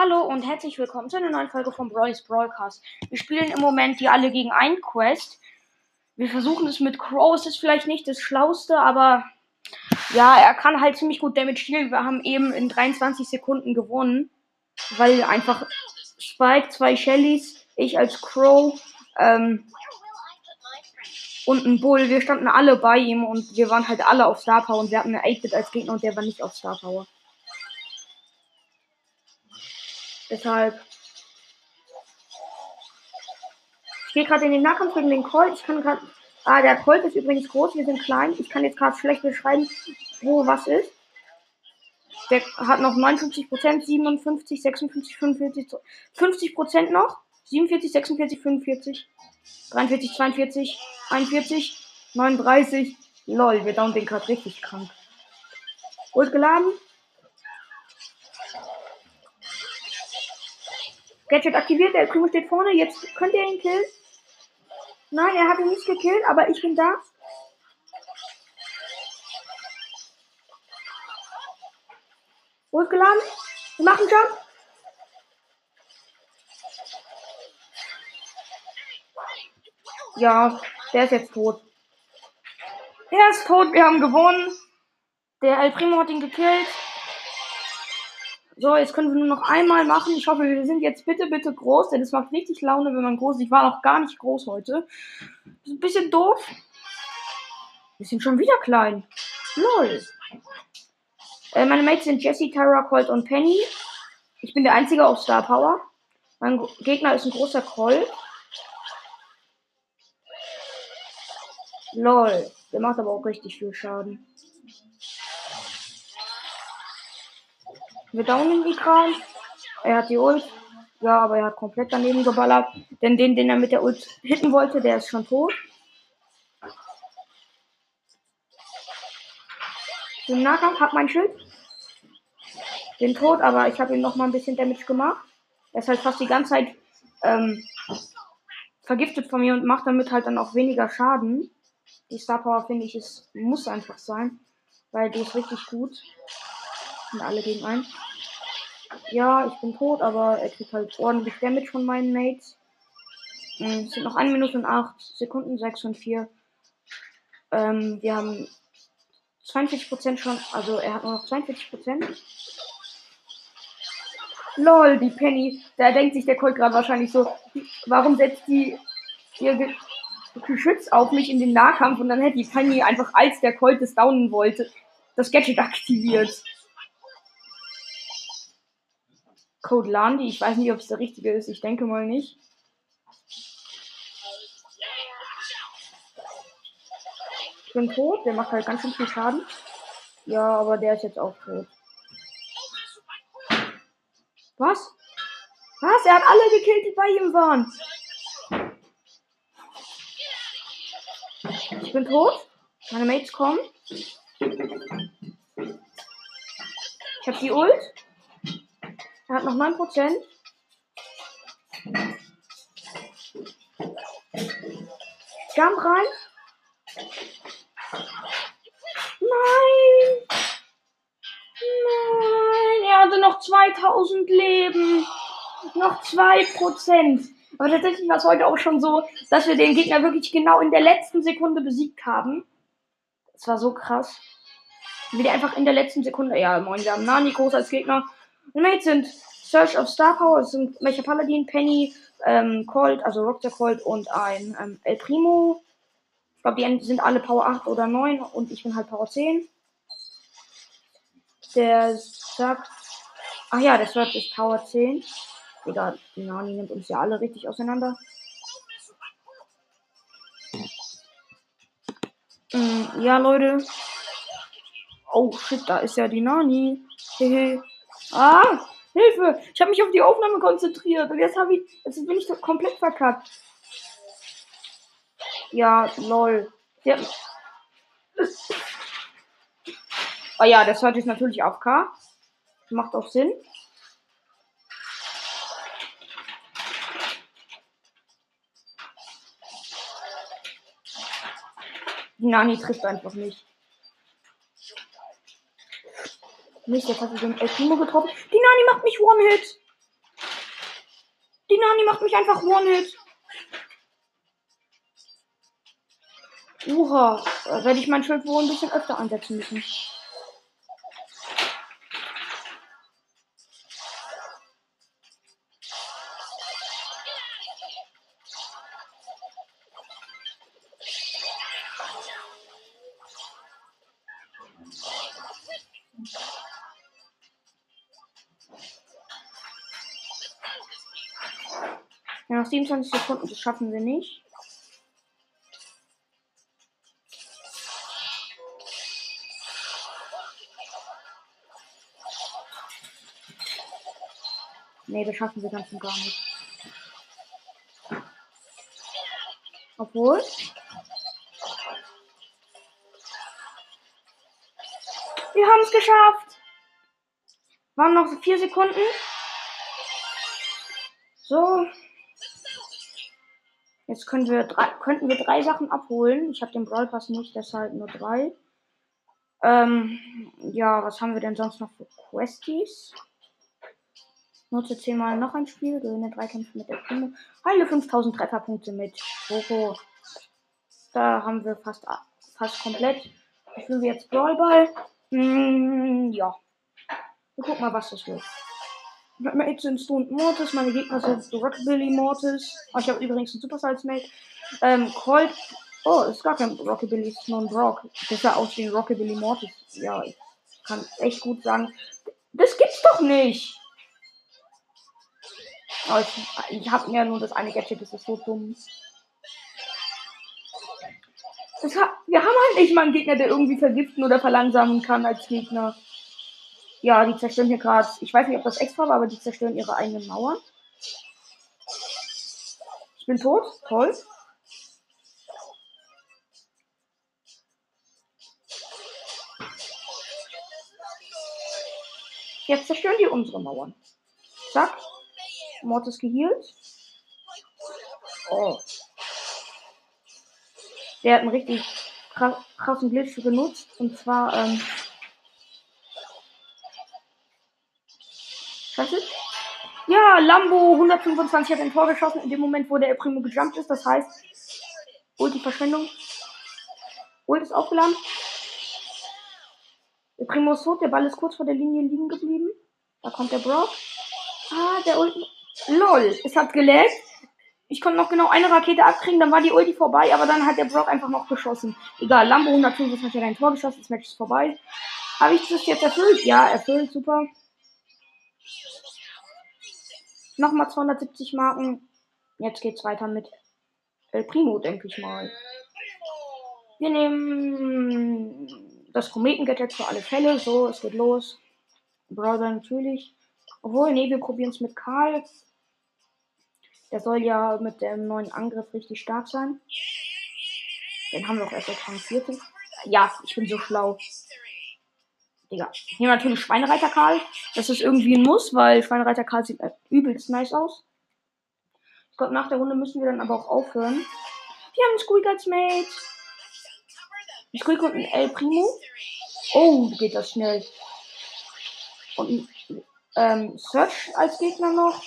Hallo und herzlich willkommen zu einer neuen Folge von Broly's Broadcast. Wir spielen im Moment die alle gegen ein Quest. Wir versuchen es mit Crow. Es ist vielleicht nicht das Schlauste, aber ja, er kann halt ziemlich gut Damage dealen. Wir haben eben in 23 Sekunden gewonnen, weil einfach Spike, zwei Shellys, ich als Crow ähm, und ein Bull, wir standen alle bei ihm und wir waren halt alle auf Star Power und wir hatten eine 8-Bit als Gegner und der war nicht auf Star Power. Deshalb. Ich gehe gerade in den Nahkampf gegen den Colt. Ich kann gerade. Ah, der Colt ist übrigens groß, wir sind klein. Ich kann jetzt gerade schlecht beschreiben, wo was ist. Der hat noch 59%, 57, 56, 45, 50% noch. 47, 46, 45, 43, 42, 41, 39. Lol, wir down den gerade richtig krank. Ult geladen. Gadget aktiviert, der Primo steht vorne. Jetzt könnt ihr ihn killen. Nein, er hat ihn nicht gekillt, aber ich bin da. Hochgeladen. Wir machen Jump. Ja, der ist jetzt tot. Er ist tot, wir haben gewonnen. Der El Primo hat ihn gekillt. So, jetzt können wir nur noch einmal machen. Ich hoffe, wir sind jetzt bitte, bitte groß, denn es macht richtig Laune, wenn man groß ist. Ich war noch gar nicht groß heute. Ist ein bisschen doof. Wir sind schon wieder klein. Lol. Äh, meine Mates sind Jesse, Tyra, Colt und Penny. Ich bin der Einzige auf Star Power. Mein Gegner ist ein großer Colt. Lol. Der macht aber auch richtig viel Schaden. Wir downen die Kran. Er hat die Ult. Ja, aber er hat komplett daneben geballert. Denn den, den er mit der Ult hitten wollte, der ist schon tot. Im Nahkampf hat mein Schild. Den tot, aber ich habe ihm noch mal ein bisschen Damage gemacht. Er ist halt fast die ganze Zeit ähm, vergiftet von mir und macht damit halt dann auch weniger Schaden. Die Star Power finde ich, es muss einfach sein, weil die ist richtig gut. Sind alle gegen einen. Ja, ich bin tot, aber er kriegt halt ordentlich Damage von meinen Mates. Hm, es sind noch 1 Minute und 8 Sekunden, 6 und 4. Ähm, wir haben 42% schon, also er hat nur noch 42%. Lol, die Penny. Da denkt sich der Colt gerade wahrscheinlich so, warum setzt die ihr Ge Geschütz auf mich in den Nahkampf und dann hätte die Penny einfach, als der Colt es downen wollte, das Gadget aktiviert. Code Landi. Ich weiß nicht, ob es der richtige ist. Ich denke mal nicht. Ich bin tot. Der macht halt ganz schön viel Schaden. Ja, aber der ist jetzt auch tot. Was? Was? Er hat alle gekillt, die bei ihm waren. Ich bin tot. Meine Mates kommen. Ich habe die Ult. Er hat noch 9%. Jump rein. Nein. Nein. Er hatte noch 2000 Leben. Noch 2%. Aber tatsächlich war es heute auch schon so, dass wir den Gegner wirklich genau in der letzten Sekunde besiegt haben. Das war so krass. Wie der einfach in der letzten Sekunde. Ja, moin, wir haben Nani groß als Gegner. Mates sind Search of Star Power, es sind Mecha Paladin, Penny, ähm, Colt, also Rockstar Colt und ein ähm, El Primo. Ich glaube, die sind alle Power 8 oder 9 und ich bin halt Power 10. Der sagt. Ach ja, der Search ist Power 10. Egal, die Nani nimmt uns ja alle richtig auseinander. Ähm, ja, Leute. Oh shit, da ist ja die Nani. Hehe. Ah, Hilfe! Ich habe mich auf die Aufnahme konzentriert und jetzt habe ich, jetzt bin ich komplett verkackt. Ja, lol. Ja. Oh ja, das hört jetzt natürlich auf K. Macht auch Sinn. Die Nani trifft einfach nicht. Nicht, jetzt hat sie den El Primo getroffen. Die Nani macht mich One-Hit. Die Nani macht mich einfach One-Hit. Uha, äh, werde ich mein Schild wohl ein bisschen öfter ansetzen müssen. Noch 27 Sekunden, das schaffen wir nicht. Nee, das schaffen wir ganz und gar nicht. Obwohl. Wir haben es geschafft. Waren noch vier Sekunden. So. Jetzt können wir drei, könnten wir drei Sachen abholen. Ich habe den Brawl Pass nicht, deshalb nur drei. Ähm, ja, was haben wir denn sonst noch für Questies? Nutze zehnmal noch ein Spiel, gewinne drei Kämpfe mit der Primo. Heile 5000 Trefferpunkte mit Poco. Da haben wir fast, fast komplett. Ich fühle jetzt Brawlball. Hm, ja. Wir gucken mal, was das wird. Mir jetzt sind Stone Mortis, meine Gegner sind Rockabilly Mortis. Oh, ich habe übrigens einen Super Size Mate. Ähm, Colt. Oh, ist gar kein Rockabilly, ist nur ein Brock. Sah aus wie ein Rockabilly Mortis. Ja, ich kann echt gut sagen. Das gibt's doch nicht! Oh, ich, ich habe mir nur das eine Gadget, das ist so dumm. Hat, wir haben halt nicht mal einen Gegner, der irgendwie vergiften oder verlangsamen kann als Gegner. Ja, die zerstören hier gerade. Ich weiß nicht, ob das extra war, aber die zerstören ihre eigenen Mauern. Ich bin tot. Toll. Jetzt zerstören die unsere Mauern. Zack. Mortis geheilt. Oh. Der hat einen richtig krassen Glitch genutzt. Und zwar, ähm. Was ist? Ja, Lambo 125 hat ein Tor geschossen in dem Moment, wo der Primo gejumpt ist. Das heißt, Ulti-Verschwendung. Ult ist aufgeladen. Der Primo ist tot, der Ball ist kurz vor der Linie liegen geblieben. Da kommt der Brock. Ah, der Ulti. LOL, es hat geleckt. Ich konnte noch genau eine Rakete abkriegen, dann war die Ulti vorbei, aber dann hat der Brock einfach noch geschossen. Egal, Lambo 125 hat ein Tor geschossen, das Match ist vorbei. Habe ich das jetzt erfüllt? Ja, erfüllt, super. Nochmal 270 Marken. Jetzt geht's weiter mit El Primo, denke ich mal. Wir nehmen das Kometen-Gadget für alle Fälle. So, es geht los. Brother natürlich. Obwohl, nee, wir probieren es mit Karl. Der soll ja mit dem neuen Angriff richtig stark sein. Den haben wir auch erst auf Rang 14. Ja, ich bin so schlau. Digga. Hier natürlich Schweinereiter Karl. Das ist irgendwie ein Muss, weil Schweinereiter Karl sieht übelst nice aus. Ich glaube, nach der Runde müssen wir dann aber auch aufhören. Wir haben einen Squeak als Mate. Ein Squeak und ein El Primo. Oh, geht das schnell. Und ein ähm, Search als Gegner noch.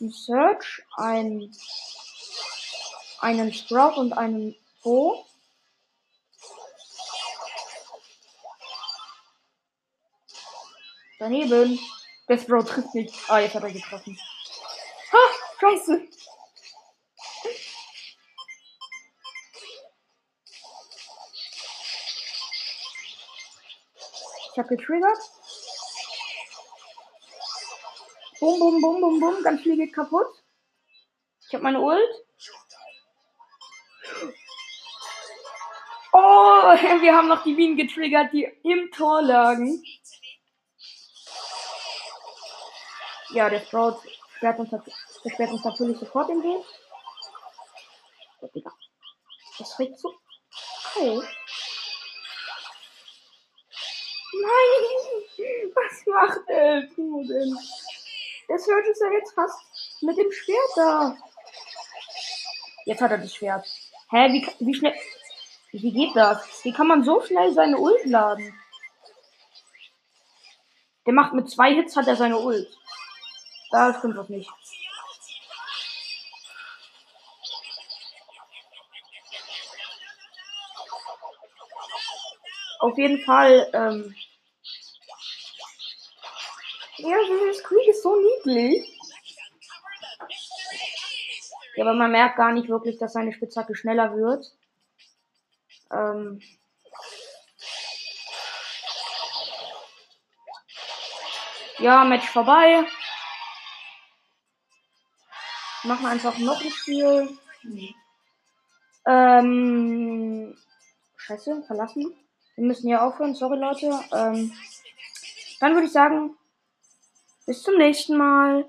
Ein Search, ein, einen Sprout und einen Bo. Daneben. Der Sprout trifft nicht. Ah, jetzt hat er getroffen. Ha! Scheiße! Ich habe getriggert. Bum, bum, bum, bum, bum. Ganz viel geht kaputt. Ich habe meine Ult. wir haben noch die Bienen getriggert, die im Tor lagen. Ja, der Sprout sperrt uns, sperrt uns natürlich sofort den Weg. Das regt so. Oh. Nein! Was macht der Primo denn? Der Surge ist ja jetzt fast mit dem Schwert da. Jetzt hat er das Schwert. Hä, wie, wie schnell. Wie geht das? Wie kann man so schnell seine Ult laden? Der macht mit zwei Hits hat er seine Ult. Da stimmt was nicht. Auf jeden Fall, ähm. Ja, dieses Squeak ist so niedlich. Ja, aber man merkt gar nicht wirklich, dass seine Spitzhacke schneller wird. Ähm. Ja, Match vorbei. Machen einfach noch ein Spiel. Ähm. Scheiße, verlassen. Wir müssen ja aufhören, sorry Leute. Ähm, dann würde ich sagen, bis zum nächsten Mal.